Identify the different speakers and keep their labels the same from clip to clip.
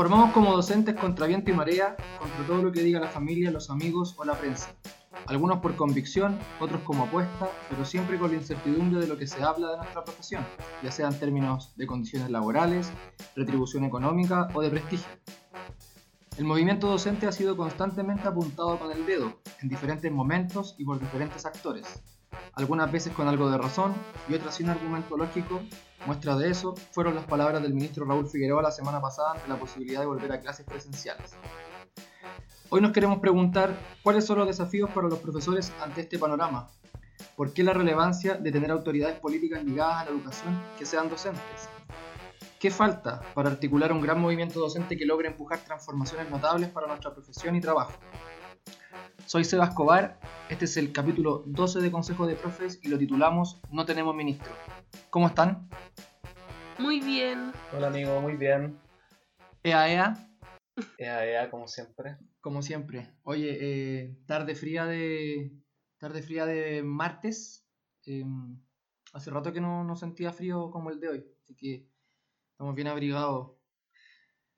Speaker 1: formamos como docentes contra viento y marea, contra todo lo que diga la familia, los amigos o la prensa. Algunos por convicción, otros como apuesta, pero siempre con la incertidumbre de lo que se habla de nuestra profesión, ya sea en términos de condiciones laborales, retribución económica o de prestigio. El movimiento docente ha sido constantemente apuntado con el dedo, en diferentes momentos y por diferentes actores, algunas veces con algo de razón y otras sin argumento lógico. Muestra de eso fueron las palabras del ministro Raúl Figueroa la semana pasada ante la posibilidad de volver a clases presenciales. Hoy nos queremos preguntar cuáles son los desafíos para los profesores ante este panorama. ¿Por qué la relevancia de tener autoridades políticas ligadas a la educación que sean docentes? ¿Qué falta para articular un gran movimiento docente que logre empujar transformaciones notables para nuestra profesión y trabajo? Soy Seba Escobar, este es el capítulo 12 de Consejo de Profes y lo titulamos No tenemos ministro. ¿Cómo están?
Speaker 2: Muy bien.
Speaker 3: Hola amigo, muy bien.
Speaker 1: Ea, ea.
Speaker 3: Ea, ea, como siempre.
Speaker 1: Como siempre. Oye, eh, tarde fría de. Tarde fría de martes. Em, hace rato que no, no, sentía frío como el de hoy. Así que estamos bien abrigados,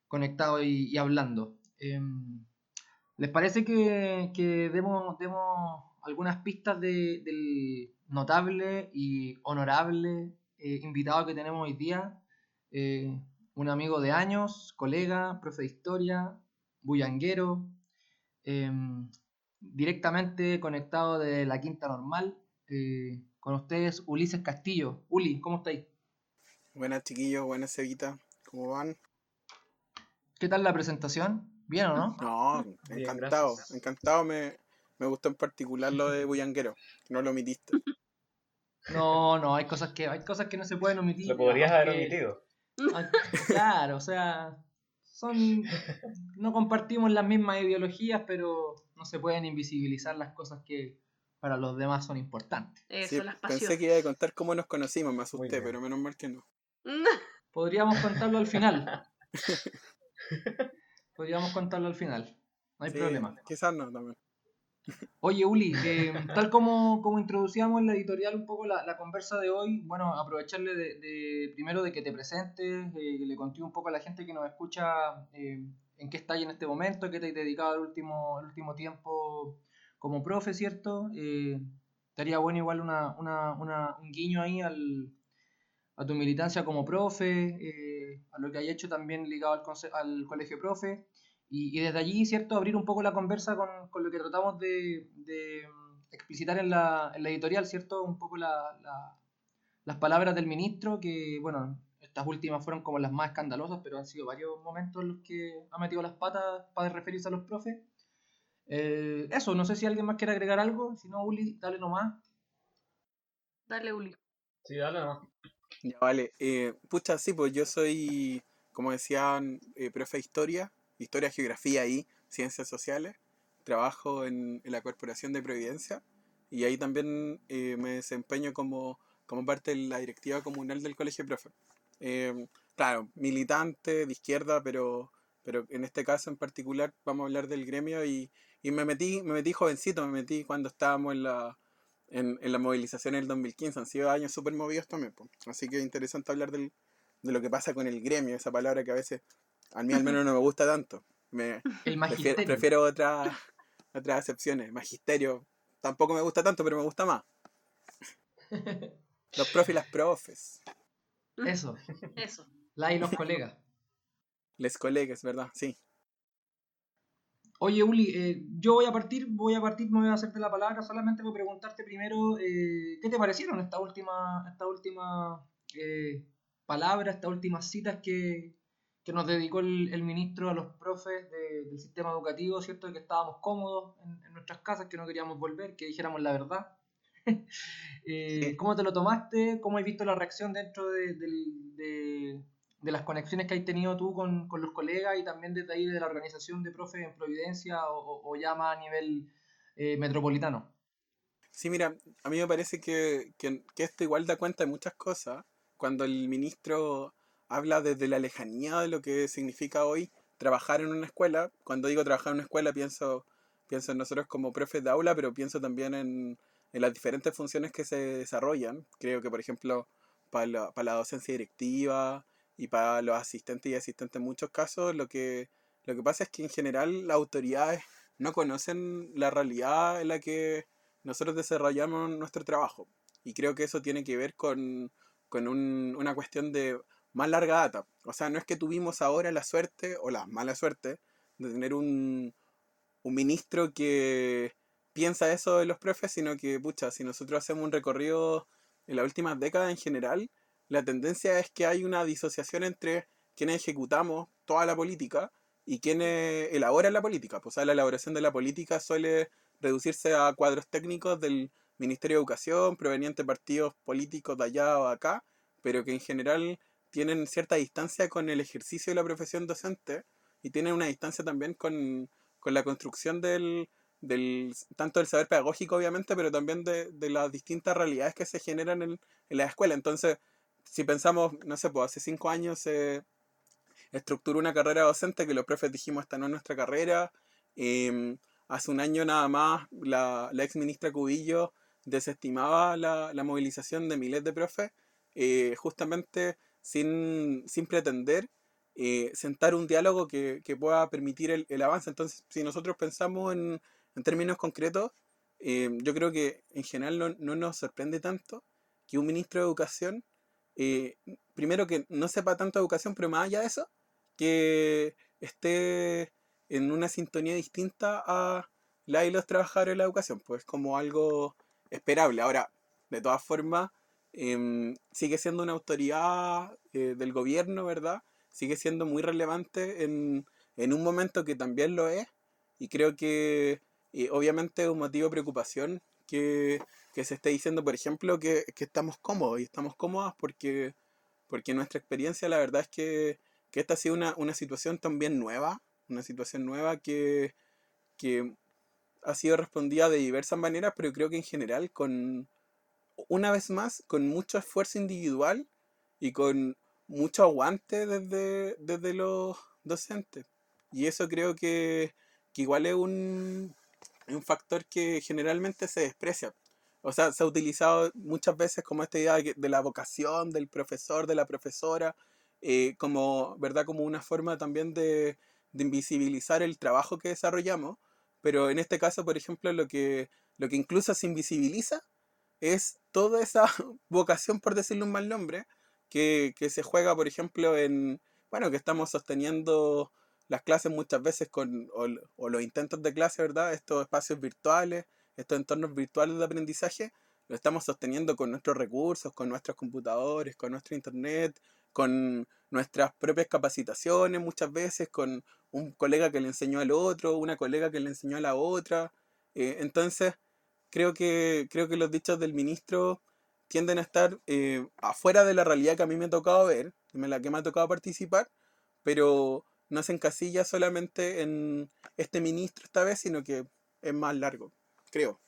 Speaker 1: conectados y, y hablando. Em, ¿Les parece que, que demos, demos, algunas pistas de, del notable y honorable eh, invitado que tenemos hoy día? Eh, un amigo de años, colega, profe de historia, bullanguero, eh, directamente conectado de la Quinta Normal. Eh, con ustedes, Ulises Castillo. Uli, ¿cómo estáis?
Speaker 4: Buenas chiquillos, buenas Cevita, ¿cómo van?
Speaker 1: ¿Qué tal la presentación? ¿Bien o no?
Speaker 4: No, encantado, encantado. Me, me gustó en particular lo de Bullanguero, que no lo omitiste.
Speaker 1: No, no, hay cosas que, hay cosas que no se pueden omitir.
Speaker 3: Lo podrías haber
Speaker 1: que-
Speaker 3: omitido.
Speaker 1: Claro, o sea, son no compartimos las mismas ideologías, pero no se pueden invisibilizar las cosas que para los demás son importantes.
Speaker 2: Eso,
Speaker 4: Sí,
Speaker 2: las
Speaker 4: pensé
Speaker 2: pasiones.
Speaker 4: que iba a contar cómo nos conocimos, me asusté, pero menos mal que no.
Speaker 1: Podríamos contarlo al final. Podríamos contarlo al final. No hay
Speaker 4: Sí,
Speaker 1: problema.
Speaker 4: Quizás no también.
Speaker 1: Oye, Uli, eh, tal como, como introducíamos en la editorial un poco la, la conversa de hoy, bueno, aprovecharle de, de- primero de que te presentes, eh, que le conté un poco a la gente que nos escucha eh, en qué estás en este momento, qué te has dedicado el último, el último tiempo como profe, ¿cierto? Eh, estaría bueno igual una, una- una- un guiño ahí al, a tu militancia como profe, eh, a lo que hay hecho también ligado al, al colegio profe. Y, y desde allí, ¿cierto? Abrir un poco la conversa con, con lo que tratamos de, de, mm, explicitar en la, en la editorial, ¿cierto? Un poco la- la- las palabras del ministro, que, bueno, estas últimas fueron como las más escandalosas, pero han sido varios momentos en los que ha metido las patas para referirse a los profes. Eh, eso, no sé si alguien más quiere agregar algo, si no, Uli, dale nomás.
Speaker 2: Dale, Uli.
Speaker 3: Sí, dale nomás.
Speaker 4: Ya vale. Eh, pucha, sí, pues yo soy, como decían, eh, profe de historia, historia, geografía y ciencias sociales. Trabajo en, en la Corporación de Providencia y ahí también eh, me desempeño como, como parte de la directiva comunal del Colegio Profe. Eh, claro, militante de izquierda, pero, pero en este caso en particular vamos a hablar del gremio y, y me metí, me metí jovencito, me metí cuando estábamos en la, en, en la movilización en el 2015. Han sido años súper movidos también. po. Así que es interesante hablar del, de lo que pasa con el gremio, esa palabra que a veces a mí al menos no me gusta tanto. Me,
Speaker 1: El
Speaker 4: prefiero,
Speaker 1: magisterio.
Speaker 4: prefiero otra- otras acepciones. Magisterio tampoco me gusta tanto, pero me gusta más. Los profes y las profes.
Speaker 1: Eso,
Speaker 2: Eso.
Speaker 1: la y los colegas.
Speaker 4: Les colegas, ¿verdad? Sí.
Speaker 1: Oye, Uli, eh, yo voy a partir, voy a partir, me voy a hacerte la palabra solamente por preguntarte primero eh, qué te parecieron esta última, esta última eh, palabra, estas últimas citas que, que nos dedicó el, el ministro a los profes de- del sistema educativo, ¿cierto? De que estábamos cómodos en, en nuestras casas, que no queríamos volver, que dijéramos la verdad. Eh. ¿Cómo te lo tomaste? ¿Cómo has visto la reacción dentro de- de las conexiones que has tenido tú con, con los colegas y también desde ahí de la organización de profes en Providencia o, o- a nivel eh, metropolitano?
Speaker 4: Sí, mira, a mí me parece que, que, que esto igual da cuenta de muchas cosas. Cuando el ministro habla desde la lejanía de lo que significa hoy trabajar en una escuela, cuando digo trabajar en una escuela pienso, pienso en nosotros como profes de aula, pero pienso también en, en las diferentes funciones que se desarrollan. Creo que, por ejemplo, para la, para la docencia directiva y para los asistentes y asistentes en muchos casos, lo que, lo que pasa es que en general las autoridades no conocen la realidad en la que nosotros desarrollamos nuestro trabajo. Y creo que eso tiene que ver con, con un- una cuestión de más larga data. O sea, no es que tuvimos ahora la suerte o la mala suerte de tener un, un ministro que piensa eso de los profes, sino que, pucha, si nosotros hacemos un recorrido en las últimas décadas en general, la tendencia es que hay una disociación entre quienes ejecutamos toda la política y quienes elaboran la política. Pues, la elaboración de la política suele reducirse a cuadros técnicos del Ministerio de Educación, provenientes de partidos políticos de allá o de acá, pero que en general tienen cierta distancia con el ejercicio de la profesión docente y tienen una distancia también con, con la construcción del, del, tanto del saber pedagógico, obviamente, pero también de, de las distintas realidades que se generan en, en la escuela. Entonces, si pensamos, no sé, pues hace cinco años se estructuró una carrera docente que los profes dijimos, esta no es nuestra carrera. Em, hace un año nada más, la, la ex ministra Cubillo desestimaba la, la movilización de miles de profes, eh, justamente sin, sin pretender eh, sentar un diálogo que, que pueda permitir el, el avance. Entonces, si nosotros pensamos en, en términos concretos, eh, yo creo que en general no, no nos sorprende tanto que un ministro de educación, eh, primero que no sepa tanto educación, pero más allá de eso, que esté en una sintonía distinta a la y los trabajadores de la educación, pues como algo esperable. Ahora, de todas formas, em, sigue siendo una autoridad eh, del gobierno, ¿verdad? Sigue siendo muy relevante en, en un momento que también lo es, y creo que eh, obviamente es un motivo de preocupación que, que se esté diciendo, por ejemplo, que, que estamos cómodos, y estamos cómodas porque, porque nuestra experiencia, la verdad es que, que esta ha sido una, una situación también nueva, una situación nueva que, que ha sido respondida de diversas maneras, pero creo que en general con, una vez más, con mucho esfuerzo individual y con mucho aguante desde, desde los docentes. Y eso creo que, que igual es un, un factor que generalmente se desprecia. O sea, se ha utilizado muchas veces como esta idea de, la vocación del profesor, de la profesora, eh, como, ¿verdad? Como una forma también de, invisibilizar el trabajo que desarrollamos. Pero en este caso, por ejemplo, lo que, lo que incluso se invisibiliza es toda esa vocación, por decirle un mal nombre, que, que se juega, por ejemplo, en, bueno, que estamos sosteniendo las clases muchas veces con, o los intentos de clase, ¿verdad? Estos espacios virtuales, estos entornos virtuales de aprendizaje, lo estamos sosteniendo con nuestros recursos, con nuestros computadores, con nuestro internet, con nuestras propias capacitaciones muchas veces, con un colega que le enseñó al otro, una colega que le enseñó a la otra. Eh, entonces, creo que, creo que los dichos del ministro tienden a estar eh, afuera de la realidad que a mí me ha tocado ver, en la que me ha tocado participar, pero no se encasilla solamente en este ministro esta vez, sino que es más largo, creo.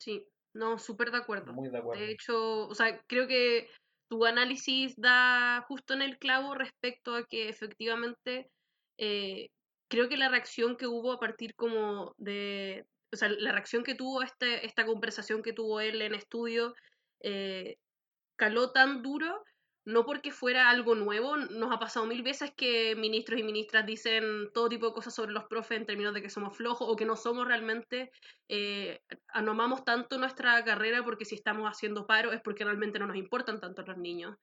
Speaker 2: Sí, no, súper de acuerdo.
Speaker 3: Muy de acuerdo.
Speaker 2: De hecho, o sea, creo que tu análisis da justo en el clavo respecto a que efectivamente eh, creo que la reacción que hubo a partir como de, o sea, la reacción que tuvo este, esta conversación que tuvo él en estudio eh, caló tan duro, no porque fuera algo nuevo, nos ha pasado mil veces que ministros y ministras dicen todo tipo de cosas sobre los profes en términos de que somos flojos o que no somos realmente, eh, no amamos tanto nuestra carrera porque si estamos haciendo paro es porque realmente no nos importan tanto los niños.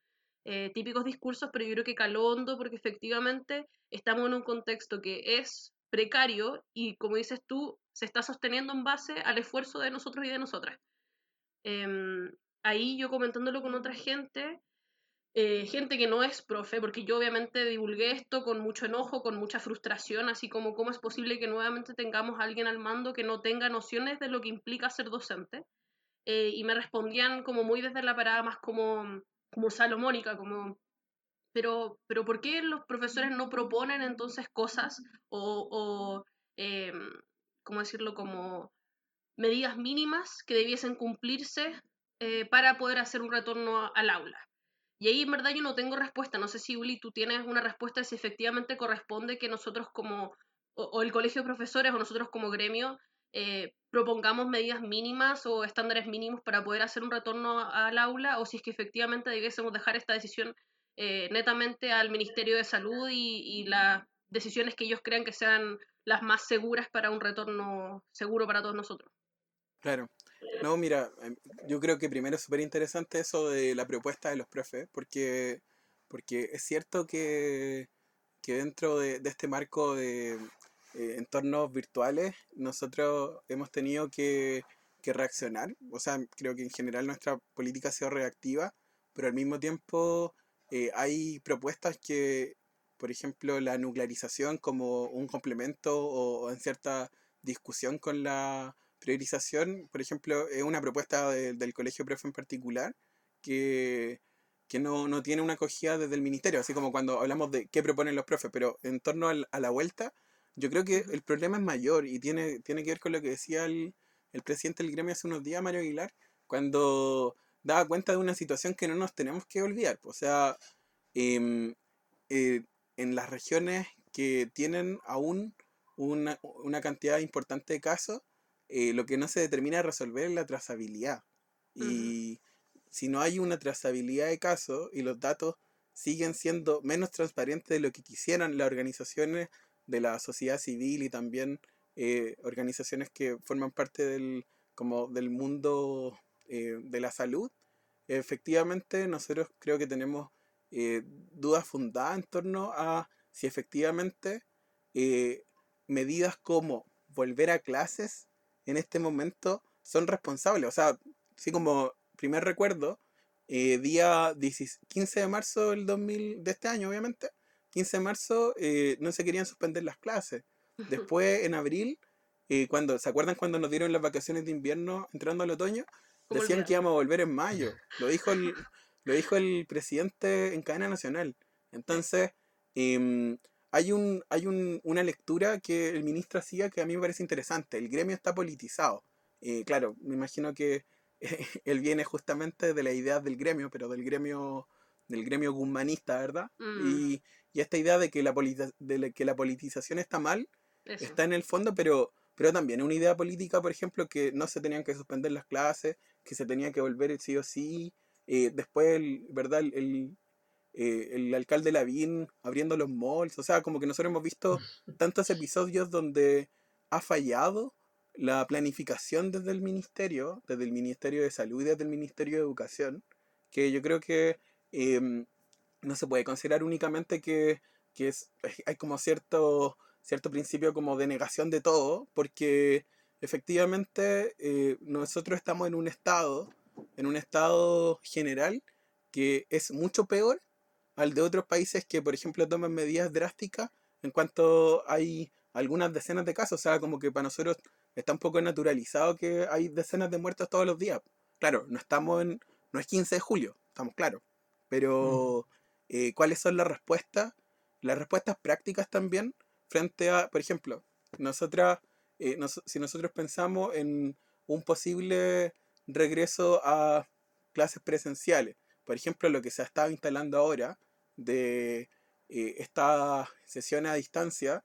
Speaker 2: Eh, típicos discursos, pero yo creo que caló hondo porque efectivamente estamos en un contexto que es precario y como dices tú, se está sosteniendo en base al esfuerzo de nosotros y de nosotras. Em, ahí yo comentándolo con otra gente, eh, gente que no es profe, porque yo obviamente divulgué esto con mucho enojo, con mucha frustración, así como cómo es posible que nuevamente tengamos a alguien al mando que no tenga nociones de lo que implica ser docente. Eh, y me respondían como muy desde la parada más como, como salomónica, como, pero, pero ¿por qué los profesores no proponen entonces cosas o, eh, ¿cómo decirlo? Como medidas mínimas que debiesen cumplirse eh, para poder hacer un retorno al aula. Y ahí en verdad yo no tengo respuesta. No sé si, Uli, tú tienes una respuesta si efectivamente corresponde que nosotros como, o, el colegio de profesores o nosotros como gremio, eh, propongamos medidas mínimas o estándares mínimos para poder hacer un retorno al aula, o si es que efectivamente debiésemos dejar esta decisión eh, netamente al Ministerio de Salud y, y las decisiones que ellos crean que sean las más seguras para un retorno seguro para todos nosotros.
Speaker 4: Claro. No, mira, em, yo creo que primero es súper interesante eso de la propuesta de los profes, porque, porque es cierto que, que dentro de, este marco de eh, entornos virtuales, nosotros hemos tenido que, reaccionar. O sea, creo que en general nuestra política ha sido reactiva, pero al mismo tiempo eh, hay propuestas que, por ejemplo, la nuclearización como un complemento o en cierta discusión con la priorización, por ejemplo, es una propuesta de- del Colegio Profe en particular que, que no, no tiene una acogida desde el ministerio, así como cuando hablamos de qué proponen los profes, pero en torno a la vuelta, yo creo que el problema es mayor y tiene, tiene que ver con lo que decía el, el presidente del gremio hace unos días, Mario Aguilar, cuando daba cuenta de una situación que no nos tenemos que olvidar. O sea, em, eh, en las regiones que tienen aún una, una cantidad importante de casos, eh, lo que no se determina de resolver es la trazabilidad. Y si no hay una trazabilidad de casos y los datos siguen siendo menos transparentes de lo que quisieran las organizaciones de la sociedad civil y también eh, organizaciones que forman parte del, como del mundo eh, de la salud, efectivamente nosotros creo que tenemos eh, dudas fundadas en torno a si efectivamente medidas como volver a clases en este momento son responsables. O sea, así como primer recuerdo, eh, día 16 15 de marzo del 2000, de este año, obviamente, 15 de marzo eh, no se querían suspender las clases. Después, en abril, eh, cuando, ¿se acuerdan cuando nos dieron las vacaciones de invierno entrando al otoño?
Speaker 2: ¿Cómo
Speaker 4: Decían que íbamos a volver en mayo. Lo dijo el, lo dijo el presidente en cadena nacional. Entonces, em, hay, un, hay un- una lectura que el ministro hacía que a mí me parece interesante. El gremio está politizado. Eh, claro, me imagino que él viene justamente de la idea del gremio, pero del gremio del gremio guzmanista, ¿verdad?
Speaker 2: Mm.
Speaker 4: Y, y esta idea de que la, politi- de la- que la politización está mal
Speaker 2: Eso.
Speaker 4: está en el fondo, pero, pero también una idea política, por ejemplo, que no se tenían que suspender las clases, que se tenía que volver sí o sí. Eh, después, el, ¿verdad? El, el, eh, el alcalde Lavín abriendo los malls. O sea, como que nosotros hemos visto tantos episodios donde ha fallado la planificación desde el ministerio, desde el Ministerio de Salud y desde el Ministerio de Educación, que yo creo que em, no se puede considerar únicamente que, que es, hay como cierto, cierto principio como de negación de todo, porque efectivamente eh, nosotros estamos en un estado, en un estado general que es mucho peor al de otros países que, por ejemplo, toman medidas drásticas en cuanto hay algunas decenas de casos. O sea, como que para nosotros está un poco naturalizado que hay decenas de muertos todos los días. Claro, no estamos en, no es 15 de julio, estamos claros. Pero, eh, ¿cuáles son las respuestas? Las respuestas prácticas también frente a, por ejemplo, nosotras, eh, nos- si nosotros pensamos en un posible regreso a clases presenciales, por ejemplo, lo que se ha estado instalando ahora de eh, esta sesión a distancia,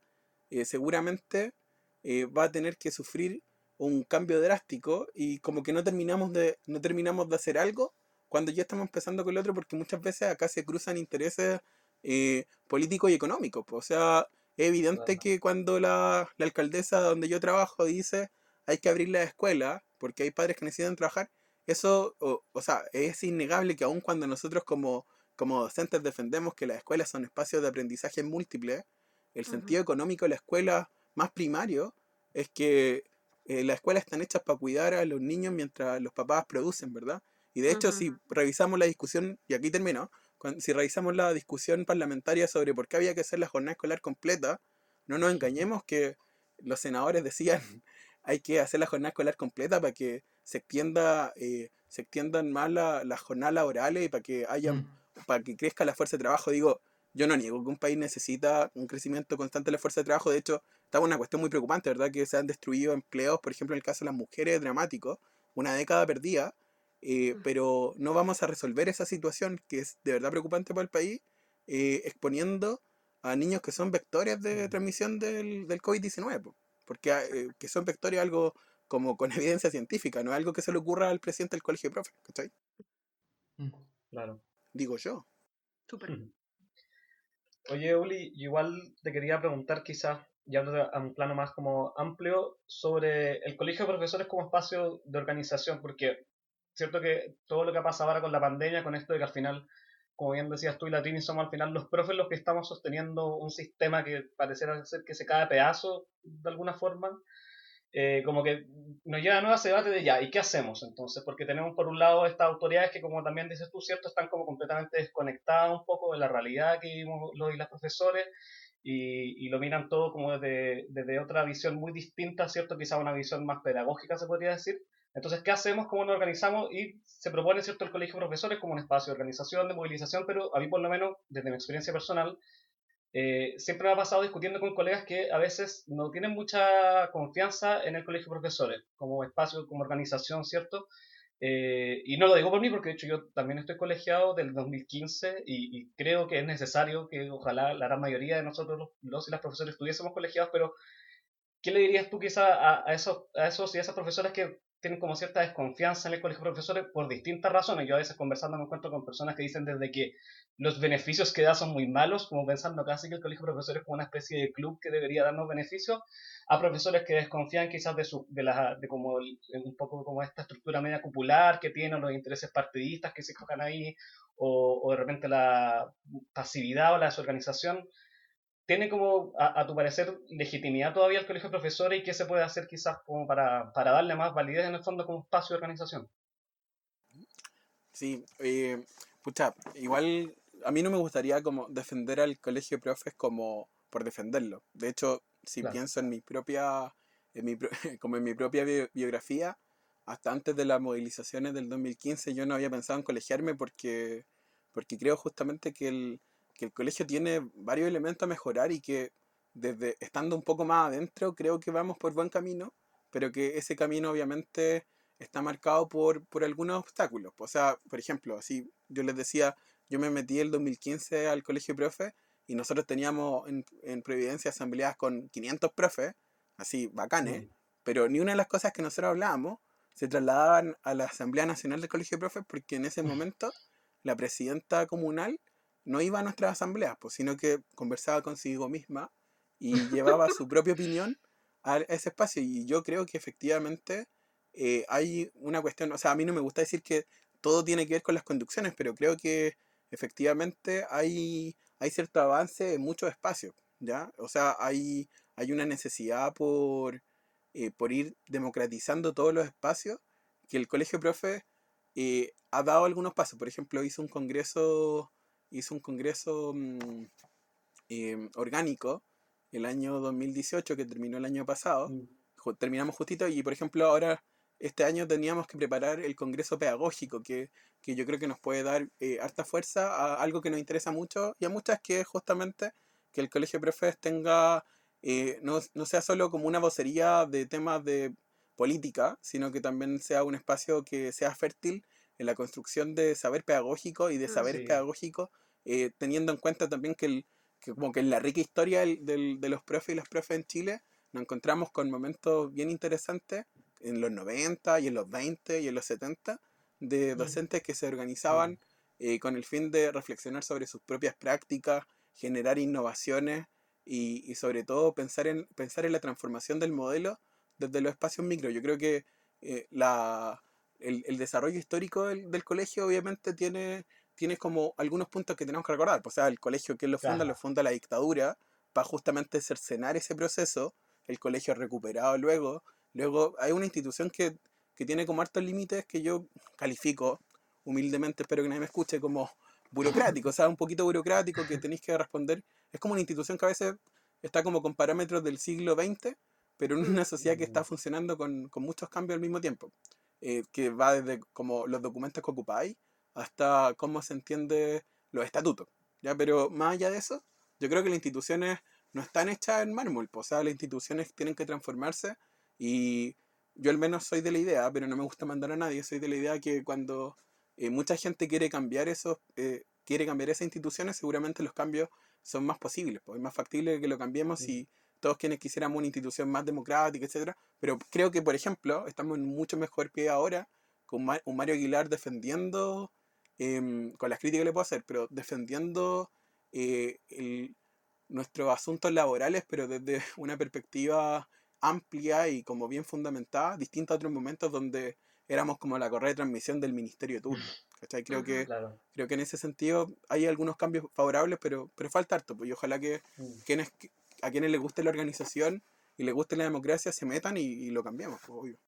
Speaker 4: eh, seguramente eh, va a tener que sufrir un cambio drástico y como que no terminamos de, no terminamos de hacer algo cuando ya estamos empezando con el otro, porque muchas veces acá se cruzan intereses eh, políticos y económicos. O sea, es evidente que cuando la, la alcaldesa donde yo trabajo dice hay que abrir la escuela porque hay padres que necesitan trabajar, eso, o, o sea, es innegable que aun cuando nosotros como, como docentes defendemos que las escuelas son espacios de aprendizaje múltiple, el sentido económico de la escuela más primario es que eh, las escuelas están hechas para cuidar a los niños mientras los papás producen, ¿verdad? Y de hecho, si revisamos la discusión, y aquí termino, si revisamos la discusión parlamentaria sobre por qué había que hacer la jornada escolar completa, no nos engañemos que los senadores decían hay que hacer la jornada escolar completa para que se extienda, eh, se extiendan más la- las jornadas laborales y para que haya
Speaker 1: Mm.
Speaker 4: para que crezca la fuerza de trabajo. Digo, yo no niego que un país necesita un crecimiento constante de la fuerza de trabajo. De hecho, está una cuestión muy preocupante, ¿verdad? Que se han destruido empleos, por ejemplo, en el caso de las mujeres, es dramático, una década perdida, eh,
Speaker 2: Mm.
Speaker 4: pero no vamos a resolver esa situación que es de verdad preocupante para el país, eh, exponiendo a niños que son vectores de
Speaker 1: Mm.
Speaker 4: transmisión del, del COVID-19, po. porque eh, que son vectores algo como con evidencia científica, no es algo que se le ocurra al presidente del colegio de profes, ¿cachai?
Speaker 1: Mm.
Speaker 3: Claro.
Speaker 4: Digo yo.
Speaker 2: Súper.
Speaker 3: Ujú. Oye, Uli, igual te quería preguntar quizás, ya a un plano más como amplio, sobre el colegio de profesores como espacio de organización, porque cierto que todo lo que ha pasado ahora con la pandemia, con esto de que al final, como bien decías tú y Latini, somos al final los profes los que estamos sosteniendo un sistema que pareciera ser que se cae a pedazos de alguna forma, eh, como que nos lleva a nuevos debates de ya, ¿y qué hacemos entonces? Porque tenemos por un lado estas autoridades que, como también dices tú, ¿cierto? Están como completamente desconectadas un poco de la realidad que vivimos los y las profesores y, lo miran todo como desde, desde otra visión muy distinta, ¿cierto? Quizá una visión más pedagógica, se podría decir. Entonces, ¿qué hacemos? ¿Cómo nos organizamos? Y se propone, ¿cierto?, el Colegio de Profesores como un espacio de organización, de movilización, pero a mí, por lo menos, desde mi experiencia personal, eh, siempre me ha pasado discutiendo con colegas que a veces no tienen mucha confianza en el colegio de profesores como espacio, como organización, ¿cierto? Eh, y no lo digo por mí porque de hecho yo también estoy colegiado del 2015 y, y creo que es necesario que ojalá la gran mayoría de nosotros los, los y las profesores estuviésemos colegiados, pero ¿qué le dirías tú quizá a, a, esos, a esos y esas profesoras que tienen como cierta desconfianza en el colegio de profesores por distintas razones. Yo a veces conversando me encuentro con personas que dicen desde que los beneficios que da son muy malos, como pensando casi que el colegio de profesores es como una especie de club que debería darnos beneficios, a profesores que desconfían quizás de, su, de, la, de como un poco como esta estructura media popular que tienen, los intereses partidistas que se cojan ahí, o, o de repente la pasividad o la desorganización tiene como, a, a, tu parecer, legitimidad todavía el colegio de profesores y qué se puede hacer quizás como para, para darle más validez en el fondo como espacio de organización?
Speaker 4: Sí, eh, pucha, igual a mí no me gustaría como defender al colegio de profes como por defenderlo. De hecho, si claro. pienso en mi propia, en mi, como en mi propia biografía, hasta antes de las movilizaciones del 2015 yo no había pensado en colegiarme porque, porque creo justamente que el, que el colegio tiene varios elementos a mejorar y que desde estando un poco más adentro creo que vamos por buen camino, pero que ese camino obviamente está marcado por, por algunos obstáculos. O sea, por ejemplo, así yo les decía, yo me metí el 2015 al colegio de profes y nosotros teníamos en, en Providencia asambleas con 500 profes, así bacanes, mm. pero ni una de las cosas que nosotros hablábamos se trasladaban a la Asamblea Nacional del Colegio de Profes porque en ese momento la presidenta comunal no iba a nuestras asambleas, pues, sino que conversaba consigo misma y llevaba su propia opinión a ese espacio. Y yo creo que efectivamente eh, hay una cuestión, o sea, a mí no me gusta decir que todo tiene que ver con las conducciones, pero creo que efectivamente hay, hay cierto avance en muchos espacios, ¿ya? O sea, hay, hay una necesidad por, eh, por ir democratizando todos los espacios que el Colegio Profe eh, ha dado algunos pasos. Por ejemplo, hizo un congreso hizo un congreso mmm, eh, orgánico el año 2018 que terminó el año pasado. Mm. Terminamos justito y por ejemplo ahora este año teníamos que preparar el congreso pedagógico que, que yo creo que nos puede dar eh, harta fuerza a algo que nos interesa mucho y a muchas que es justamente que el colegio de profes tenga eh, no, no sea solo como una vocería de temas de política, sino que también sea un espacio que sea fértil en la construcción de saber pedagógico y de saber sí. pedagógico, eh, teniendo en cuenta también que, el, que, como que en la rica historia del, del, de los profes y las profes en Chile nos encontramos con momentos bien interesantes en los 90 y en los 20 y en los 70 de docentes que se organizaban eh, con el fin de reflexionar sobre sus propias prácticas, generar innovaciones y, y, sobre todo pensar en, pensar en la transformación del modelo desde los espacios micro. Yo creo que eh, la, el, el, desarrollo histórico del, del, colegio obviamente tiene, tiene como algunos puntos que tenemos que recordar. Pues, o sea, el colegio que lo funda, claro. lo funda la dictadura para justamente cercenar ese proceso. El colegio recuperado luego. Luego hay una institución que, que tiene como hartos límites que yo califico humildemente, espero que nadie me escuche, como burocrático, o sea, un poquito burocrático que tenéis que responder. Es como una institución que a veces está como con parámetros del siglo XX, pero en una sociedad que está funcionando con, con muchos cambios al mismo tiempo eh, que va desde como los documentos que ocupáis hasta cómo se entiende los estatutos. ¿ya? Pero más allá de eso, yo creo que las instituciones no están hechas en mármol, o sea, las instituciones tienen que transformarse y yo al menos soy de la idea, pero no me gusta mandar a nadie, soy de la idea que cuando eh, mucha gente quiere cambiar esos, eh, quiere cambiar esas instituciones, seguramente los cambios son más posibles, pues es más factible que lo cambiemos sí. y todos quienes quisiéramos una institución más democrática, etcétera, pero creo que, por ejemplo, estamos en mucho mejor pie ahora con un Mario Aguilar defendiendo em, con las críticas que le puedo hacer, pero defendiendo eh, el, nuestros asuntos laborales, pero desde una perspectiva amplia y como bien fundamentada, distinta a otros momentos donde éramos como la correa de transmisión del ministerio de turno. ¿cachai? Creo, que, creo que en ese sentido hay algunos cambios favorables, pero, pero falta harto. Pues, y ojalá que mm. quienes, a quienes les guste la organización y les guste la democracia se metan y, lo cambiemos, pues, obvio.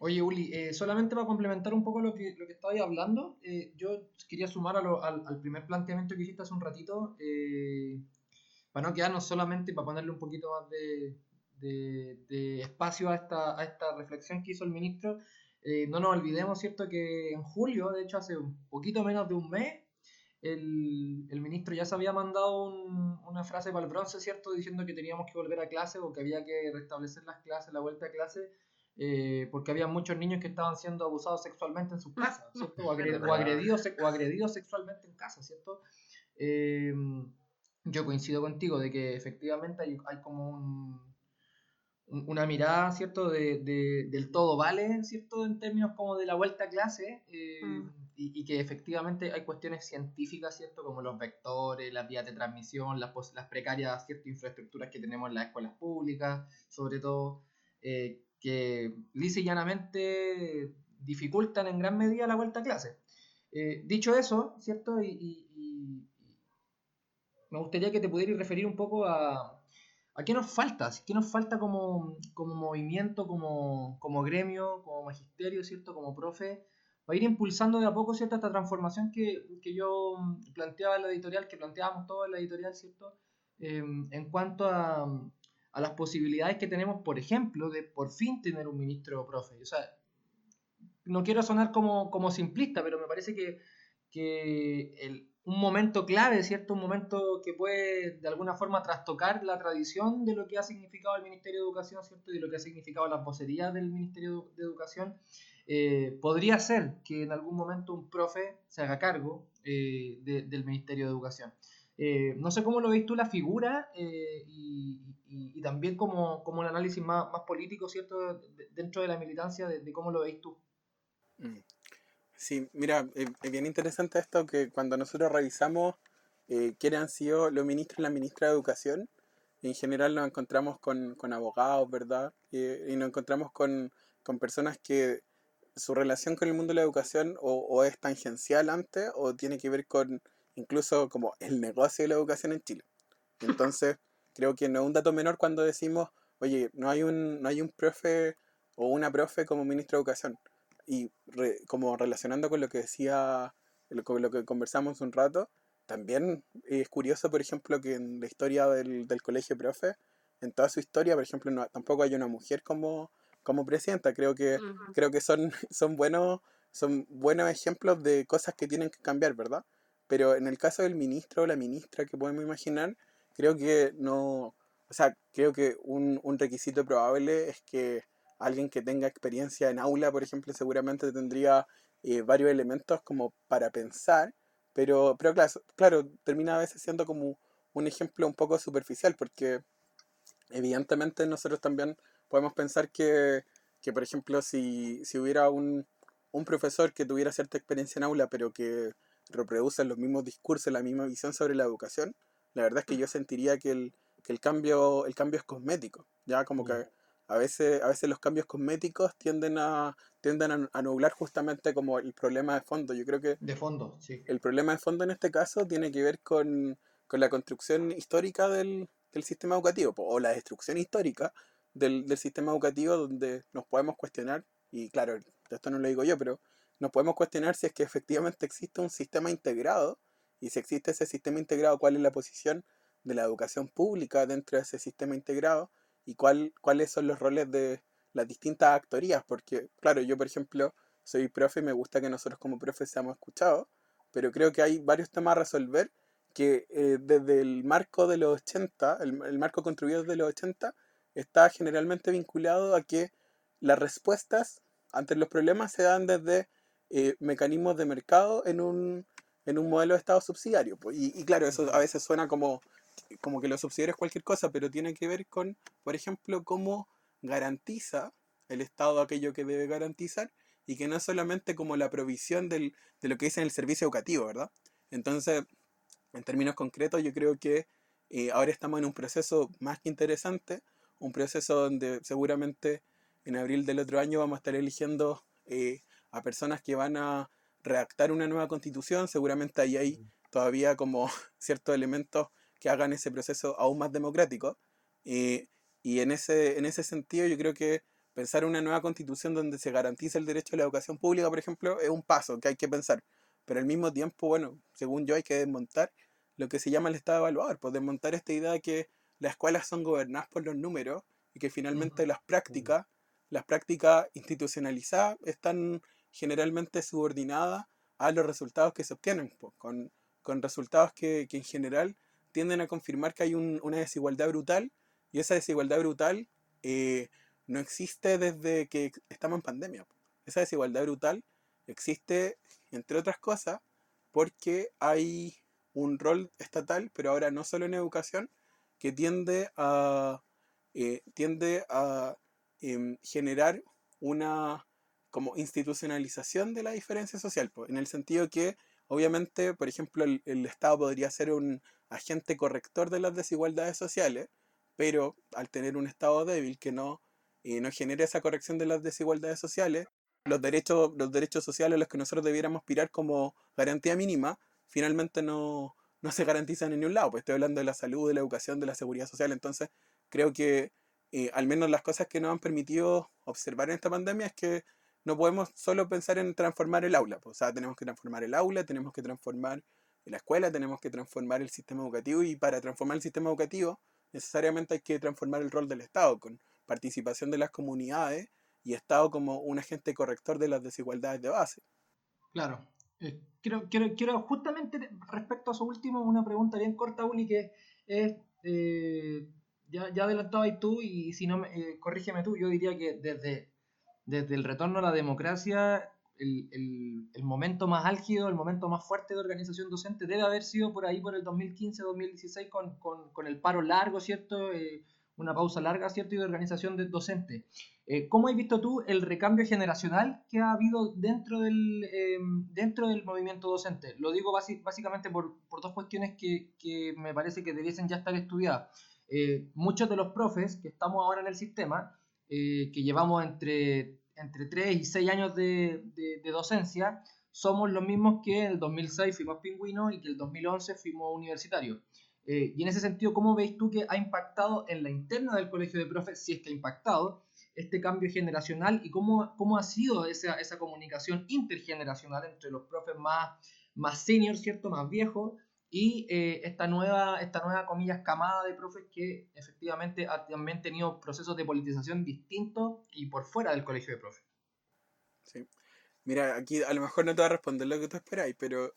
Speaker 1: Oye, Uli, eh, solamente para complementar un poco lo que, lo que estabais hablando, eh, yo quería sumar a lo, al, al, primer planteamiento que hiciste hace un ratito, eh, para no quedarnos solamente, para ponerle un poquito más de, de, espacio a esta, a esta reflexión que hizo el ministro, no nos olvidemos, ¿cierto?, que en julio, de hecho hace un poquito menos de un mes, el, el ministro ya se había mandado una frase para el bronce, ¿cierto?, diciendo que teníamos que volver a clase o que había que restablecer las clases, la vuelta a clase eh, porque había muchos niños que estaban siendo abusados sexualmente en sus casas, ¿cierto? O, agredidos, o agredidos sexualmente en casa, ¿cierto? Eh, yo coincido contigo de que efectivamente hay, hay como un, una mirada, ¿cierto? De, de, del todo vale, ¿cierto? En términos como de la vuelta a clase eh, mm. Y, que efectivamente hay cuestiones científicas, ¿cierto? Como los vectores, las vías de transmisión, las, precarias, ¿cierto? Infraestructuras que tenemos en las escuelas públicas, sobre todo, eh, que lisa y llanamente dificultan en gran medida la vuelta a clase. Eh, dicho eso, ¿cierto? Y, me gustaría que te pudieras referir un poco a, a qué nos falta, qué nos falta como, como movimiento, como, como, gremio, como magisterio, ¿cierto? Como profe, para ir impulsando de a poco, ¿cierto? Esta transformación que, que yo planteaba en la editorial, que planteábamos todos en la editorial, ¿cierto? Eh, en cuanto a, a las posibilidades que tenemos, por ejemplo, de por fin tener un ministro profe. O sea, no quiero sonar como, como simplista, pero me parece que, que el, un momento clave, ¿cierto? Un momento que puede de alguna forma trastocar la tradición de lo que ha significado el Ministerio de Educación, ¿cierto? Y de lo que ha significado la vocería del Ministerio de Educación. Eh, podría ser que en algún momento un profe se haga cargo eh, del Ministerio de Educación. Eh, no sé cómo lo veis tú la figura y, también como, como, un análisis más, más político, ¿cierto? dentro de la militancia, de, cómo lo veis tú.
Speaker 4: Mm. Sí, mira, es bien interesante esto que cuando nosotros revisamos quiénes han sido los ministros y la ministra de Educación, en general nos encontramos con, con abogados, ¿verdad? y nos encontramos con, con, personas que su relación con el mundo de la educación o, o es tangencial antes o tiene que ver con incluso como el negocio de la educación en Chile. Entonces, creo que no es un dato menor cuando decimos, oye, no hay un, no hay un profe o una profe como ministro de educación. Y como relacionando con lo que decía, con lo que conversamos un rato, también es curioso, por ejemplo, que en la historia del, del colegio profe, en toda su historia, por ejemplo, no, tampoco hay una mujer como, como presidenta. Creo que, creo que son, son, buenos, son buenos ejemplos de cosas que tienen que cambiar, ¿verdad? Pero en el caso del ministro o la ministra que podemos imaginar, creo que no, o sea, creo que un, un requisito probable es que alguien que tenga experiencia en aula, por ejemplo, seguramente tendría eh, varios elementos como para pensar, pero, pero claro, claro, termina a veces siendo como un ejemplo un poco superficial, porque evidentemente nosotros también podemos pensar que, que por ejemplo, si, si hubiera un, un profesor que tuviera cierta experiencia en aula, pero que reproducen los mismos discursos, la misma visión sobre la educación, la verdad es que yo sentiría que el, que el, cambio, el cambio es cosmético, ya como que a veces, a veces los cambios cosméticos tienden a, tienden a, nublar justamente como el problema de fondo. Yo creo que
Speaker 1: de fondo, sí.
Speaker 4: el problema de fondo en este caso tiene que ver con, con la construcción histórica del, del, sistema educativo o la destrucción histórica del, sistema educativo donde nos podemos cuestionar, y claro, esto no lo digo yo, pero nos podemos cuestionar si es que efectivamente existe un sistema integrado y si existe ese sistema integrado, cuál es la posición de la educación pública dentro de ese sistema integrado y cuál, cuáles son los roles de las distintas actorías, porque claro, yo por ejemplo soy profe y me gusta que nosotros como profes seamos escuchados, pero creo que hay varios temas a resolver que eh, desde el marco de los 80, el, el marco construido desde los 80, está generalmente vinculado a que las respuestas ante los problemas se dan desde eh, mecanismos de mercado en un, en un modelo de Estado subsidiario. Pues. Y, claro, eso a veces suena como, como que lo subsidiario es cualquier cosa, pero tiene que ver con, por ejemplo, cómo garantiza el Estado aquello que debe garantizar y que no es solamente como la provisión del, de lo que dice en el servicio educativo, ¿verdad? Entonces, en términos concretos, yo creo que eh, ahora estamos en un proceso más que interesante, un proceso donde seguramente en abril del otro año vamos a estar eligiendo eh, a personas que van a redactar una nueva constitución, seguramente ahí hay todavía como ciertos elementos que hagan ese proceso aún más democrático. Eh, y en ese, en ese sentido yo creo que pensar una nueva constitución donde se garantice el derecho a la educación pública, por ejemplo, es un paso que hay que pensar. Pero al mismo tiempo, bueno, según yo hay que desmontar lo que se llama el Estado evaluador, pues desmontar esta idea de que las escuelas son gobernadas por los números y que finalmente las prácticas, las prácticas institucionalizadas están generalmente subordinadas a los resultados que se obtienen, pues, con, con resultados que, que, en general tienden a confirmar que hay un, una desigualdad brutal y esa desigualdad brutal eh, no existe desde que estamos en pandemia. Esa desigualdad brutal existe, entre otras cosas, porque hay un rol estatal, pero ahora no solo en educación, que tiende a, eh, tiende a em, generar una como institucionalización de la diferencia social, en el sentido que obviamente, por ejemplo, el, Estado podría ser un agente corrector de las desigualdades sociales, pero al tener un Estado débil que no, eh, no genere esa corrección de las desigualdades sociales, los derechos, los derechos sociales a los que nosotros debiéramos aspirar como garantía mínima, finalmente no, no se garantizan en ningún lado. Pues estoy hablando de la salud, de la educación, de la seguridad social. Entonces, creo que eh, al menos las cosas que nos han permitido observar en esta pandemia es que no podemos solo pensar en transformar el aula. Pues, o sea, tenemos que transformar el aula, tenemos que transformar la escuela, tenemos que transformar el sistema educativo y para transformar el sistema educativo necesariamente hay que transformar el rol del Estado con participación de las comunidades y Estado como un agente corrector de las desigualdades de base.
Speaker 1: Claro, eh, quiero, quiero, quiero, justamente respecto a eso último, una pregunta bien corta, Uli, que es, eh, ya, ya adelantabas tú y si no, eh, corrígeme tú, yo diría que desde, desde el retorno a la democracia, el, el, el, momento más álgido, el momento más fuerte de organización docente debe haber sido por ahí por el 2015-2016 con, con, con, el paro largo, ¿cierto? Eh, una pausa larga, ¿cierto? Y de organización de docentes. Eh, ¿Cómo has visto tú el recambio generacional que ha habido dentro del, eh, dentro del movimiento docente? Lo digo básicamente por, por dos cuestiones que, que, me parece que debiesen ya estar estudiadas. Eh, muchos de los profes que estamos ahora en el sistema, que llevamos entre, entre 3 y 6 años de, de, de docencia, somos los mismos que en el 2006 fuimos pingüinos y que en el 2011 fuimos universitarios. Eh, y en ese sentido, ¿cómo veis tú que ha impactado en la interna del colegio de profes, si es que ha impactado, este cambio generacional y cómo, cómo ha sido esa, esa comunicación intergeneracional entre los profes más, más senior, ¿cierto? Más viejos, y eh, esta, nueva, esta nueva, comillas, camada de profes que efectivamente ha también tenido procesos de politización distintos y por fuera del colegio de profes.
Speaker 4: Sí. Mira, aquí a lo mejor no te va a responder lo que tú esperáis, pero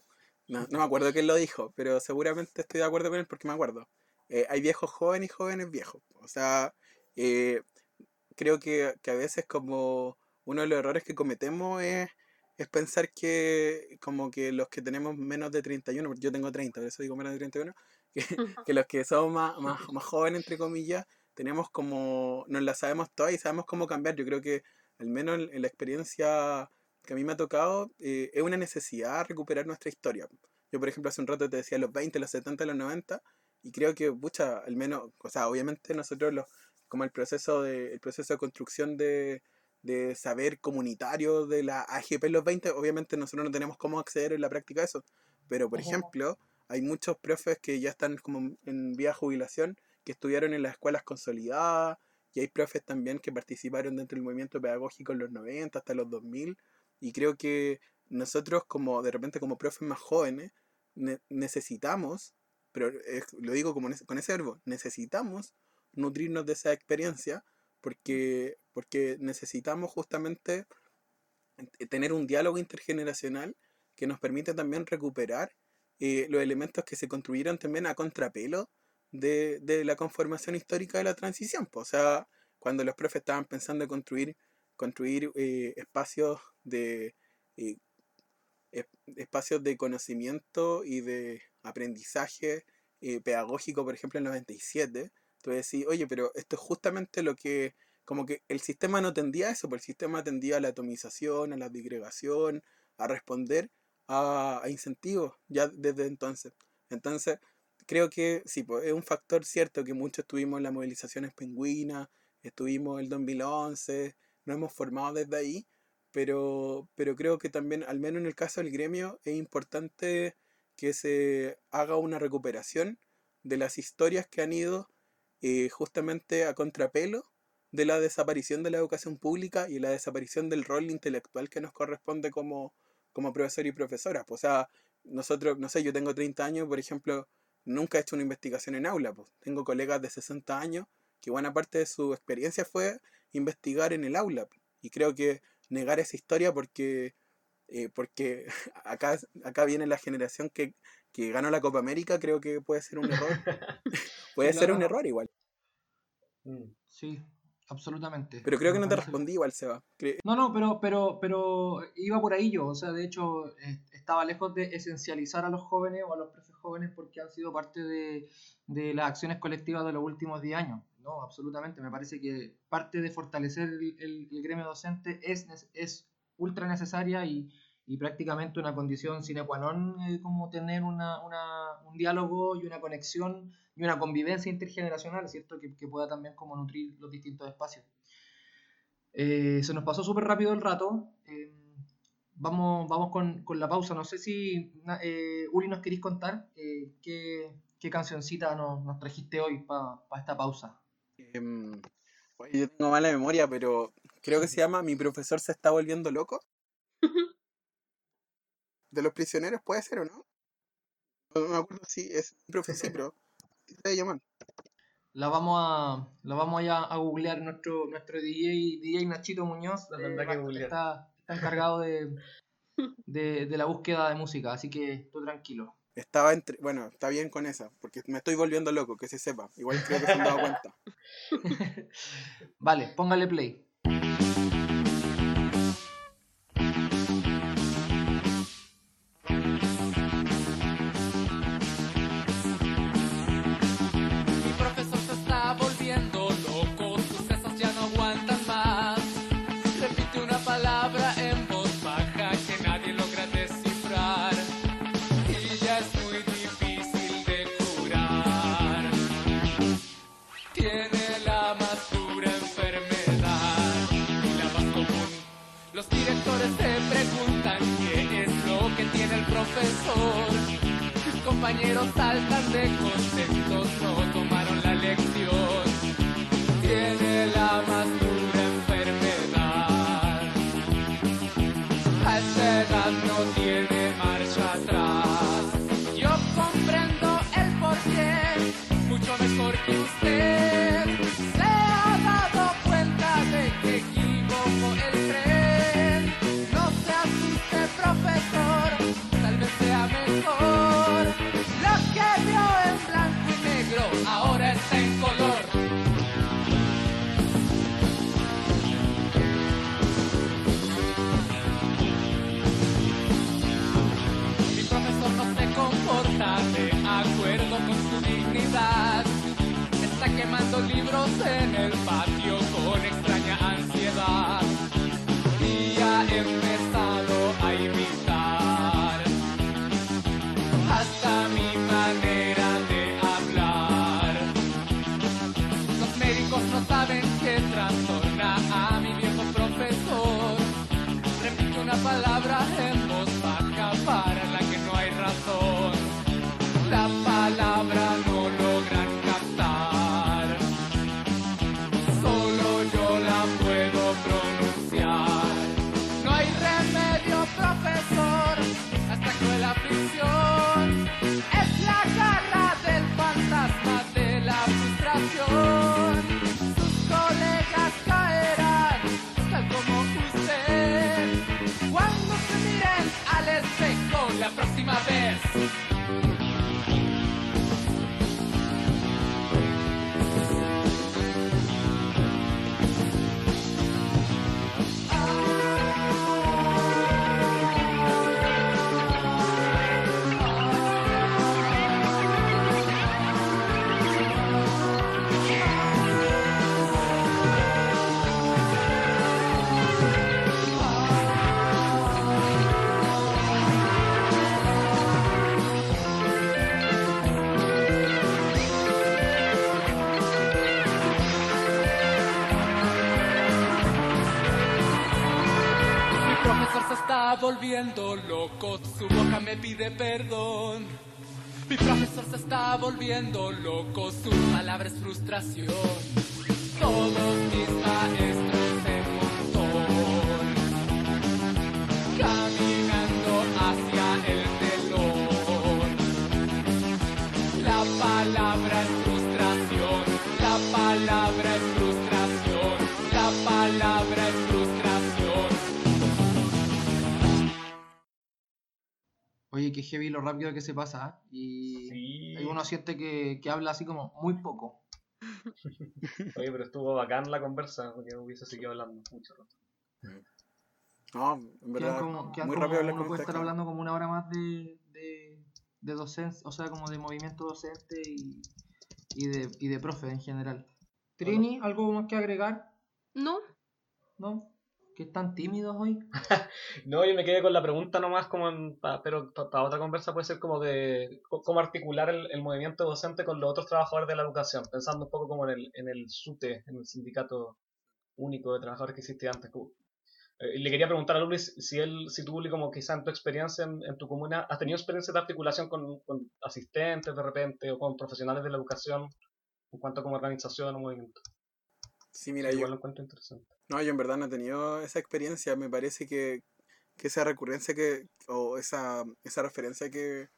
Speaker 4: no, no me acuerdo quién lo dijo, pero seguramente estoy de acuerdo con él porque me acuerdo. Eh, hay viejos jóvenes y jóvenes viejos. O sea, eh, creo que, que, a veces como uno de los errores que cometemos es, es pensar que como que los que tenemos menos de 31, yo tengo 30, por eso digo menos de 31, que, que los que somos más, más, más jóvenes, entre comillas, tenemos como, nos la sabemos todas y sabemos cómo cambiar. Yo creo que al menos en, en la experiencia que a mí me ha tocado, eh, es una necesidad recuperar nuestra historia. Yo, por ejemplo, hace un rato te decía los 20, los 70, los 90, y creo que, pucha, al menos, o sea, obviamente nosotros, los, como el proceso de, el proceso de construcción de, de saber comunitario de la AGP en los 20, obviamente nosotros no tenemos cómo acceder en la práctica a eso. Pero, por ejemplo, hay muchos profes que ya están como en vía jubilación, que estudiaron en las escuelas consolidadas, y hay profes también que participaron dentro del movimiento pedagógico en los 90 hasta los 2000, y creo que nosotros como de repente como profes más jóvenes ne necesitamos, pero lo digo como con ese verbo, necesitamos nutrirnos de esa experiencia porque, porque necesitamos justamente tener un diálogo intergeneracional que nos permite también recuperar eh, los elementos que se construyeron también a contrapelo de, de la conformación histórica de la transición. O sea, cuando los profes estaban pensando en construir construir eh, espacios de eh, espacios de conocimiento y de aprendizaje eh, pedagógico, por ejemplo, en el 97, tú decís, oye, pero esto es justamente lo que como que el sistema no tendía a eso, porque el sistema tendía a la atomización, a la digregación, a responder a, a incentivos ya desde entonces. Entonces, creo que sí, pues, es un factor cierto que muchos estuvimos en las movilizaciones pingüinas, estuvimos el 2011, nos hemos formado desde ahí, pero, pero creo que también, al menos en el caso del gremio, es importante que se haga una recuperación de las historias que han ido eh, justamente a contrapelo de la desaparición de la educación pública y la desaparición del rol intelectual que nos corresponde como, como profesor y profesora. Pues, o sea, nosotros, no sé, yo tengo 30 años, por ejemplo, nunca he hecho una investigación en aula. Pues. Tengo colegas de 60 años que buena parte de su experiencia fue investigar en el aula. Y creo que negar esa historia porque, eh, porque acá, acá viene la generación que, que ganó la Copa América, creo que puede ser un error. puede ser un error igual.
Speaker 1: Mm. Sí, absolutamente.
Speaker 4: Pero creo que no te respondí igual, Seba.
Speaker 1: No, no, pero, pero, pero iba por ahí yo. O sea, de hecho, estaba lejos de esencializar a los jóvenes o a los profes jóvenes porque han sido parte de, de las acciones colectivas de los últimos 10 años. No, absolutamente. Me parece que parte de fortalecer el, gremio docente es, es ultra necesaria y, y prácticamente una condición sine qua non eh, como tener una, una, un diálogo y una conexión y una convivencia intergeneracional, ¿cierto? Que, que pueda también como nutrir los distintos espacios. Eh, se nos pasó súper rápido el rato. Eh, vamos vamos con, con, la pausa. No sé si, Uli, nos queréis contar qué, qué, cancioncita nos, nos, trajiste hoy para pa esta pausa.
Speaker 4: Em, yo tengo mala memoria, pero creo que se llama Mi profesor se está volviendo loco. de los prisioneros, ¿puede ser o no? No me acuerdo si es un profesor, pero se llaman.
Speaker 1: La vamos a la vamos a, a googlear nuestro nuestro DJ DJ Nachito Muñoz
Speaker 3: la verdad que
Speaker 1: está, está encargado de, de, de, la búsqueda de música así que tú tranquilo
Speaker 4: estaba entre bueno está bien con esa porque me estoy volviendo loco que se sepa. Igual creo que se han dado cuenta.
Speaker 1: Vale póngale play
Speaker 5: compañeros saltan de contentos, no tomaron la lección. Tiene la más dura enfermedad. A edad no tiene marcha atrás. Yo comprendo el porqué, mucho mejor que usted. Ahora está en color. Mi profesor no se comporta de acuerdo con su dignidad. Está quemando libros en el patio volviendo loco, su boca me pide perdón. Mi profesor se está volviendo loco, su palabra es frustración. Todos
Speaker 1: heavy lo rápido que se pasa, ¿ah? Y
Speaker 3: Sí.
Speaker 1: hay uno siente que, que habla así como muy poco.
Speaker 3: Oye, pero estuvo bacán la conversa, porque hubiese seguido hablando mucho rato.
Speaker 4: No, en verdad,
Speaker 1: como,
Speaker 4: muy rápido
Speaker 1: uno puede estar hablando como una hora más de, de, de docencia, o sea, como de movimiento docente y, y, de, y de profe en general. Trini, ¿algo más que agregar?
Speaker 2: ¿No?
Speaker 1: ¿No? ¿Que están tímidos hoy?
Speaker 3: No, yo me quedé con la pregunta nomás, como en- pero para otra conversa puede ser como de cómo articular el, movimiento docente con los otros trabajadores de la educación, pensando un poco como en el, SUTE, en el sindicato único de trabajadores que existía antes. Eh, le quería preguntar a Luis si él, si tú, como quizá en tu experiencia en, en tu comuna, has tenido experiencia de articulación con, con asistentes de repente o con profesionales de la educación en cuanto a como organización o movimiento.
Speaker 4: Sí, mira,
Speaker 3: Igual
Speaker 4: yo,
Speaker 3: lo encuentro interesante.
Speaker 4: no, yo en verdad no he tenido esa experiencia. Me parece que, que esa recurrencia que, o esa, esa referencia que,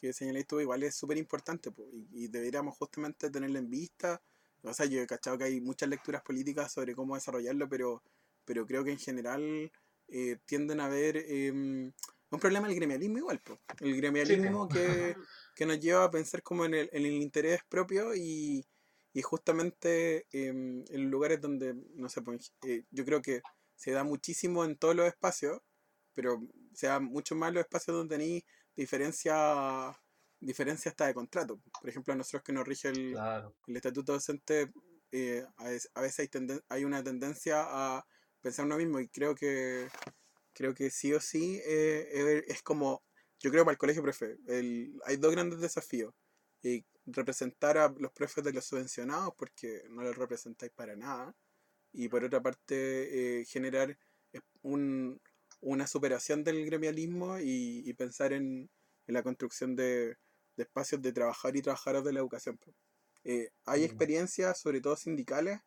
Speaker 4: que señaláis tú igual es súper importante po, y, y deberíamos justamente tenerla en vista. O sea, yo he cachado que hay muchas lecturas políticas sobre cómo desarrollarlo, pero, pero creo que en general eh, tienden a haber em, un problema del gremialismo igual. po. El gremialismo que, que nos lleva a pensar como en el, en el interés propio y, y justamente em, en lugares donde, no sé, pues, eh, yo creo que se da muchísimo en todos los espacios, pero se da mucho más en los espacios donde tenéis diferencia, diferencia hasta de contrato. Por ejemplo, a nosotros que nos rige el,
Speaker 3: Claro.
Speaker 4: el estatuto docente, eh, a veces, hay, tenden- hay una tendencia a pensar uno mismo y creo que creo que sí o sí eh, es como, yo creo para el colegio profe, el, hay dos grandes desafíos. Y representar a los profes de los subvencionados porque no los representáis para nada. Y por otra parte, eh, generar un, una superación del gremialismo y, y pensar en, en la construcción de, de espacios de trabajar y trabajadoras de la educación. Eh, hay
Speaker 3: Mm.
Speaker 4: experiencias, sobre todo sindicales,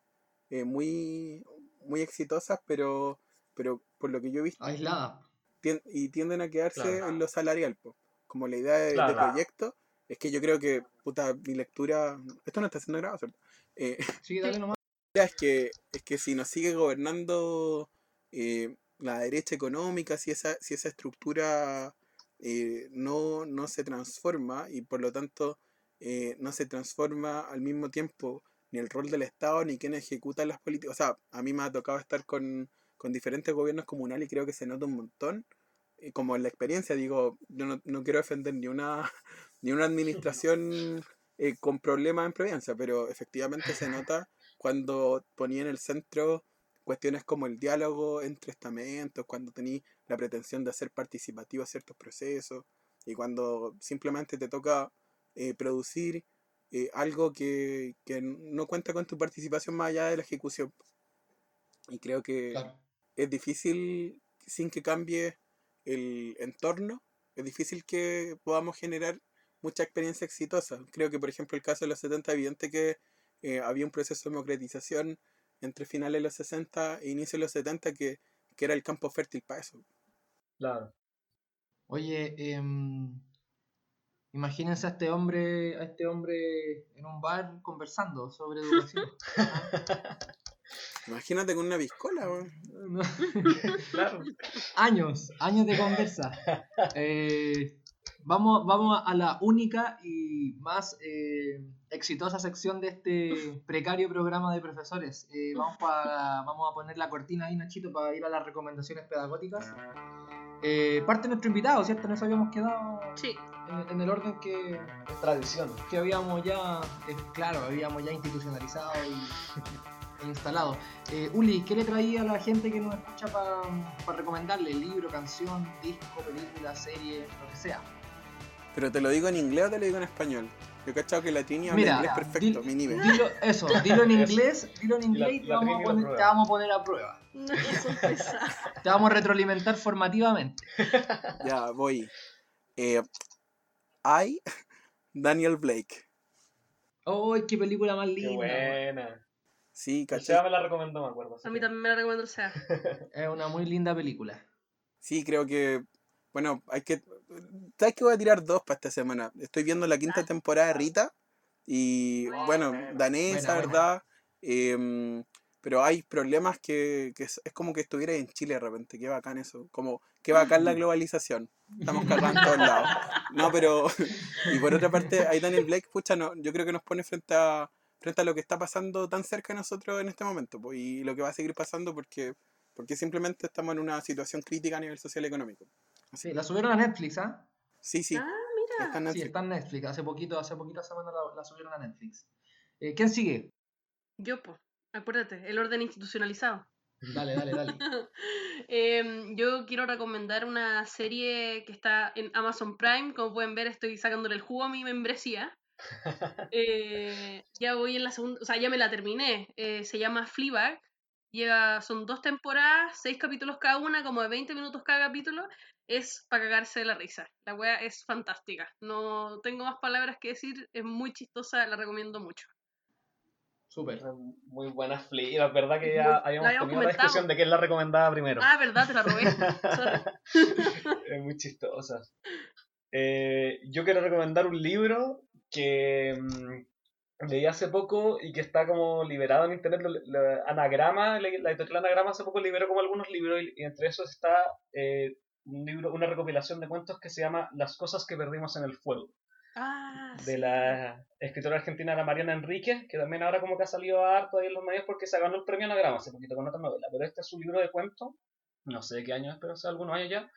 Speaker 4: eh, muy, muy exitosas, pero, pero por lo que yo he visto,
Speaker 1: Aislada.
Speaker 4: tien- y tienden a quedarse
Speaker 3: Claro.
Speaker 4: en lo salarial. po. Como la idea de, proyecto, es que yo creo que, puta, mi lectura, esto no está siendo grabado, ¿cierto? Eh,
Speaker 1: Sí, dale nomás.
Speaker 4: es que, es que si nos sigue gobernando eh, la derecha económica, si esa, si esa estructura eh, no, no se transforma y por lo tanto eh, no se transforma al mismo tiempo ni el rol del Estado ni quien ejecuta las políticas. O sea, a mí me ha tocado estar con, con diferentes gobiernos comunales y creo que se nota un montón. como en la experiencia, digo, yo no, no quiero defender ni una, ni una administración eh, con problemas en Providencia, pero efectivamente se nota cuando ponía en el centro cuestiones como el diálogo entre estamentos, cuando tenéis la pretensión de hacer participativos ciertos procesos, y cuando simplemente te toca eh, producir eh, algo que, que no cuenta con tu participación más allá de la ejecución. Y creo que
Speaker 1: Claro.
Speaker 4: es difícil, sin que cambie el entorno, es difícil que podamos generar mucha experiencia exitosa. Creo que, por ejemplo, el caso de los 70 es evidente que eh, había un proceso de democratización entre finales de los 60 e inicios de los 70 que, que era el campo fértil para eso.
Speaker 3: Claro.
Speaker 1: Oye, em, imagínense a este hombre, a este hombre en un bar conversando sobre educación.
Speaker 4: Imagínate con una piscola, weón.
Speaker 1: No.
Speaker 3: Claro.
Speaker 1: años, años de conversa. Eh, vamos, vamos a la única y más eh, exitosa sección de este precario programa de profesores. Eh, vamos, para, vamos a poner la cortina ahí, Nachito, para ir a las recomendaciones pedagógicas. Eh, parte nuestro invitado, ¿cierto? Nos habíamos quedado
Speaker 2: Sí.
Speaker 1: en, en el orden que,
Speaker 3: tradición.
Speaker 1: que habíamos ya, eh, claro, habíamos ya institucionalizado y e instalado. Eh, Uli, ¿qué le traía a la gente que nos escucha para recomendarle? ¿Libro, canción, disco, película, serie, lo que sea?
Speaker 4: ¿Pero te lo digo en inglés o te lo digo en español? Yo he cachado que la Trini habla
Speaker 1: Mira,
Speaker 4: inglés perfecto,
Speaker 1: di-
Speaker 4: mi nivel.
Speaker 1: Dilo, eso, dilo en inglés, dilo en
Speaker 3: Y la-
Speaker 1: inglés y te
Speaker 3: la
Speaker 1: vamos, a poner, te vamos a poner a prueba.
Speaker 2: No.
Speaker 1: Te vamos a retroalimentar formativamente.
Speaker 4: Ya, voy. Eh, I, Daniel Blake.
Speaker 1: ¡Ay, qué película más
Speaker 3: Qué
Speaker 1: linda!
Speaker 3: buena.
Speaker 4: Sí,
Speaker 3: El
Speaker 4: ¿cachai?
Speaker 3: Seba me la recomendó, me acuerdo. así
Speaker 2: A mí
Speaker 3: que-
Speaker 2: también me la recomiendo el SEA.
Speaker 1: Es una muy linda película.
Speaker 4: Sí, creo que. Bueno, hay que. ¿Sabes que voy a tirar dos para esta semana? Estoy viendo la quinta temporada de Rita. Y bueno, danesa,
Speaker 1: Buena, buena.
Speaker 4: ¿verdad? Em, pero hay problemas que, que es, es como que estuviera en Chile de repente. Qué bacán eso. Como, qué bacán la globalización. Estamos cagando en todos lados. No, pero. Y por otra parte, ahí Daniel Blake, pucha, no, yo creo que nos pone frente a, frente a lo que está pasando tan cerca de nosotros en este momento. pues, y lo que va a seguir pasando porque, porque simplemente estamos en una situación crítica a nivel social y económico.
Speaker 1: Sí, la subieron a Netflix, ¿ah?
Speaker 4: Sí, sí.
Speaker 2: Ah, mira.
Speaker 4: está en
Speaker 1: Sí,
Speaker 4: Netflix.
Speaker 1: está en Netflix. Hace poquito, hace poquito semana la, la subieron a Netflix. Eh, ¿Quién sigue?
Speaker 2: Yo, pues, acuérdate, el orden institucionalizado.
Speaker 1: Dale, dale, dale.
Speaker 2: Em, yo quiero recomendar una serie que está en Amazon Prime. Como pueden ver, estoy sacándole el jugo a mi membresía. Eh, ya voy en la segunda, o sea, ya me la terminé. Eh, se llama Fleabag. Lleva, son dos temporadas, seis capítulos cada una, como de 20 minutos cada capítulo. Es para cagarse de la risa. La wea es fantástica. No tengo más palabras que decir. Es muy chistosa, la recomiendo mucho.
Speaker 1: Súper.
Speaker 3: Muy buena flip, verdad que ya
Speaker 2: la
Speaker 3: habíamos
Speaker 2: habíamos
Speaker 3: tenido la discusión de quién la recomendaba primero.
Speaker 2: Ah, verdad, te la robé.
Speaker 3: Es muy chistosa. Eh, yo quiero recomendar un libro que mm, leí hace poco y que está como liberado en internet. Lo- lo- Anagrama, la editorial Anagrama hace poco liberó como algunos libros y, y entre esos está eh, un libro, una recopilación de cuentos que se llama Las cosas que perdimos en el fuego.
Speaker 2: Ah,
Speaker 3: de
Speaker 2: sí.
Speaker 3: la escritora argentina la Mariana Enrique, que también ahora como que ha salido harto ahí en los medios porque se ganó el premio Anagrama hace poquito con otra novela, pero este es su libro de cuentos, no sé de qué año es, pero hace algunos años ya,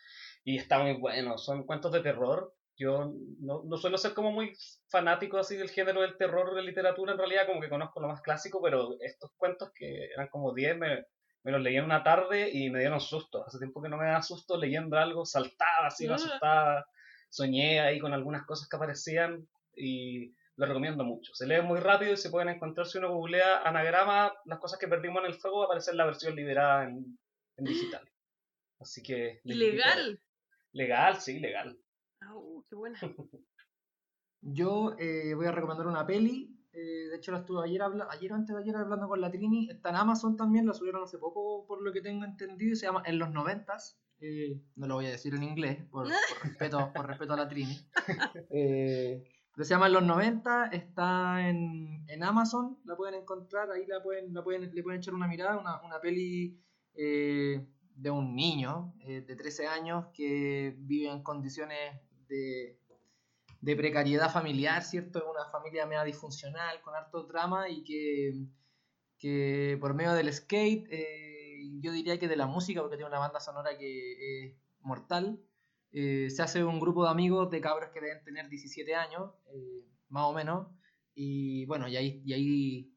Speaker 3: y está muy bueno, son cuentos de terror. Yo no, no suelo ser como muy fanático así del género del terror de literatura, en realidad como que conozco lo más clásico, pero estos cuentos que eran como 10 me, me los leí en una tarde y me dieron susto. Hace tiempo que no me da susto leyendo algo, saltaba así, me
Speaker 2: Ah.
Speaker 3: asustaba, soñé ahí con algunas cosas que aparecían y lo recomiendo mucho. Se lee muy rápido y se pueden encontrar si uno googlea anagrama, las cosas que perdimos en el fuego, va a aparecer la versión liberada en, en digital. Así que...
Speaker 2: Ilegal.
Speaker 3: Legal, sí, legal.
Speaker 2: Ah, uh, qué buena.
Speaker 1: Yo eh, voy a recomendar una peli. Eh, de hecho, la estuve ayer, ayer o antes de ayer hablando con la Trini. Está en Amazon también, la subieron hace poco, por lo que tengo entendido. Se llama En los noventas. eh, no lo voy a decir en inglés, por, por respeto, por respeto a la Trini. Eh, pero se llama En los 90, está en, en Amazon, la pueden encontrar, ahí la pueden, la pueden, le pueden echar una mirada, una, una peli eh, de un niño de 13 años que vive en condiciones de, de precariedad familiar, ¿cierto? Una familia media disfuncional, con harto drama y que, que por medio del skate, eh, yo diría que de la música, porque tiene una banda sonora que es mortal, eh, se hace un grupo de amigos de cabros que deben tener 17 años, eh, más o menos, y bueno, y ahí, y ahí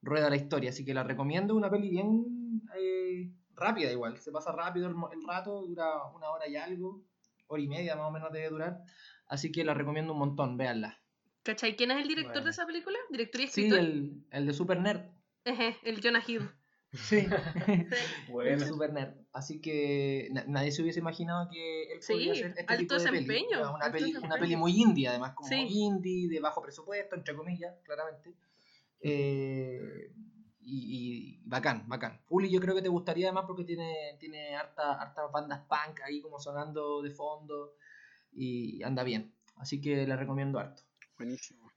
Speaker 1: rueda la historia, así que la recomiendo, una peli bien eh, rápida igual, se pasa rápido el, el rato, dura una hora y algo, hora y media más o menos debe durar, así que la recomiendo un montón, véanla.
Speaker 2: ¿Cachai? ¿Quién es el director
Speaker 3: Bueno.
Speaker 2: de esa película? ¿Director y
Speaker 1: Sí,
Speaker 2: escritor?
Speaker 1: el, el de Super Nerd.
Speaker 2: Ejé, el Jonah Hill.
Speaker 1: Sí. el
Speaker 3: Bueno,
Speaker 1: de Super Nerd. Así que na- nadie se hubiese imaginado que él
Speaker 2: Sí,
Speaker 1: podría hacer este
Speaker 2: alto
Speaker 1: tipo de peli.
Speaker 2: desempeño,
Speaker 1: Una, una
Speaker 2: alto
Speaker 1: peli, una
Speaker 2: desempeño.
Speaker 1: peli muy indie, además, como
Speaker 2: Sí.
Speaker 1: indie, de bajo presupuesto, entre comillas, claramente. Eh, y, y bacán, bacán. Uli, yo creo que te gustaría además porque tiene, tiene harta, hartas bandas punk ahí como sonando de fondo y anda bien. Así que la recomiendo harto.
Speaker 4: Buenísimo.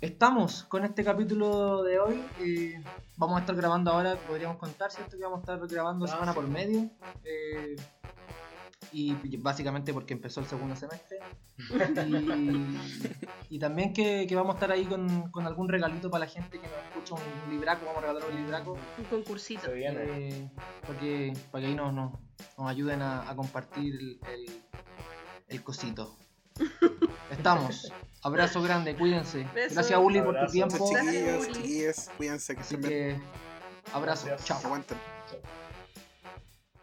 Speaker 1: Estamos con este capítulo de hoy. eh, vamos a estar grabando ahora, podríamos contar, ¿cierto? Que vamos a estar grabando
Speaker 3: Ah,
Speaker 1: semana
Speaker 3: sí.
Speaker 1: por medio. eh, y básicamente porque empezó el segundo semestre. Y, y también que, que vamos a estar ahí con, con algún regalito para la gente que nos escucha un libraco. Vamos a regalar un libraco.
Speaker 2: Un concursito.
Speaker 3: se viene.
Speaker 1: eh, para, que, para que ahí nos, nos, nos ayuden a, a compartir el, el, el cosito. Estamos. Abrazo grande, cuídense.
Speaker 2: Besos.
Speaker 1: Gracias, Uli, por tu tiempo.
Speaker 2: Gracias,
Speaker 4: Chiquillos,
Speaker 2: Uli.
Speaker 4: chiquillas, cuídense que
Speaker 1: Así
Speaker 4: estén bien.
Speaker 1: que, abrazo.
Speaker 3: Gracias.
Speaker 1: Chao.
Speaker 4: Aguanten.
Speaker 3: Chao.